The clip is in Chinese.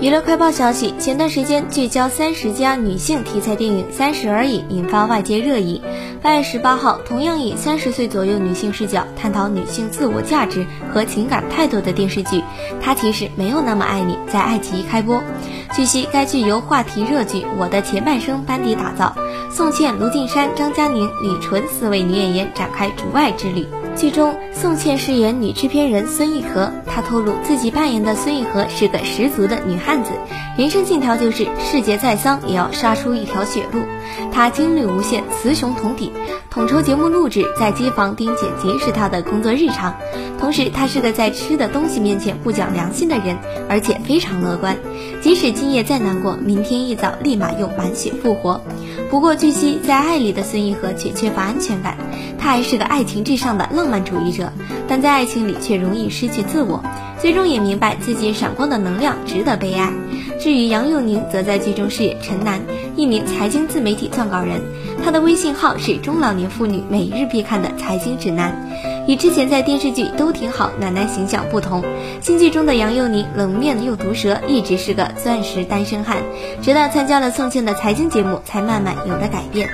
娱乐快报消息：前段时间聚焦三十家女性题材电影《三十而已》引发外界热议。八月十八号，同样以三十岁左右女性视角探讨女性自我价值和情感态度的电视剧《他其实没有那么爱你》在爱奇艺开播。据悉，该剧由话题热剧《我的前半生》班底打造，宋茜、卢靖姗、张嘉宁、李纯四位女演员展开主外之旅。剧中，宋茜饰演女制片人孙艺和，她透露自己扮演的孙艺和是个十足的女汉子，人生信条就是世界再丧也要杀出一条血路。她精力无限，雌雄同体，统筹节目录制，在机房盯剪辑是她的工作日常。同时，她是个在吃的东西面前不讲良心的人，而且非常乐观，即使今夜再难过，明天一早立马又满血复活。不过，据悉在爱里的孙艺和却缺乏安全感，他还是个爱情至上的浪漫主义者，但在爱情里却容易失去自我，最终也明白自己闪光的能量值得被爱。至于杨佑宁，则在剧中饰演陈楠，一名财经自媒体撰稿人，他的微信号是中老年妇女每日必看的财经指南。与之前在电视剧都挺好奶奶形象不同，新剧中的杨佑宁冷面又毒舌，一直是个钻石单身汉，直到参加了宋茜的财经节目，才慢慢有了改变。